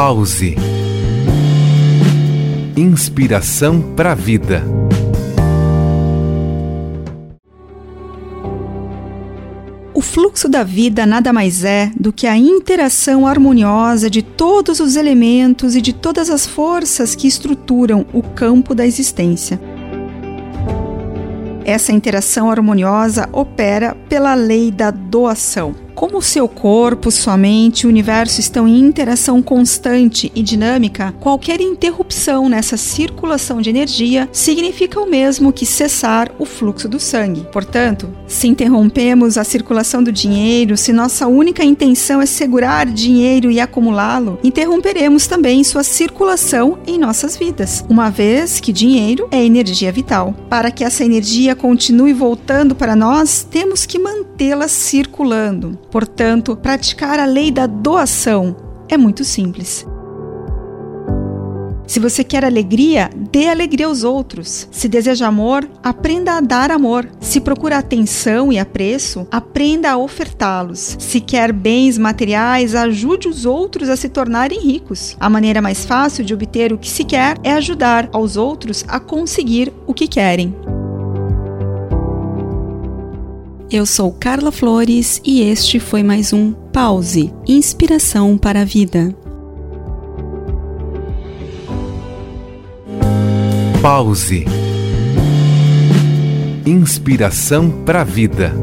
Pause. Inspiração para a vida. O fluxo da vida nada mais é do que a interação harmoniosa de todos os elementos e de todas as forças que estruturam o campo da existência. Essa interação harmoniosa opera pela lei da doação. Como seu corpo, sua mente o universo estão em interação constante e dinâmica, qualquer interrupção nessa circulação de energia significa o mesmo que cessar o fluxo do sangue. Portanto, se interrompemos a circulação do dinheiro, se nossa única intenção é segurar dinheiro e acumulá-lo, interromperemos também sua circulação em nossas vidas, uma vez que dinheiro é energia vital. Para que essa energia continue voltando para nós, temos que mantê-la circulando. Portanto, praticar a lei da doação é muito simples. Se você quer alegria, dê alegria aos outros. Se deseja amor, aprenda a dar amor. Se procura atenção e apreço, aprenda a ofertá-los. Se quer bens materiais, ajude os outros a se tornarem ricos. A maneira mais fácil de obter o que se quer é ajudar aos outros a conseguir o que querem. Eu sou Carla Flores e este foi mais um Pause Inspiração para a Vida. Pause. Inspiração para a vida.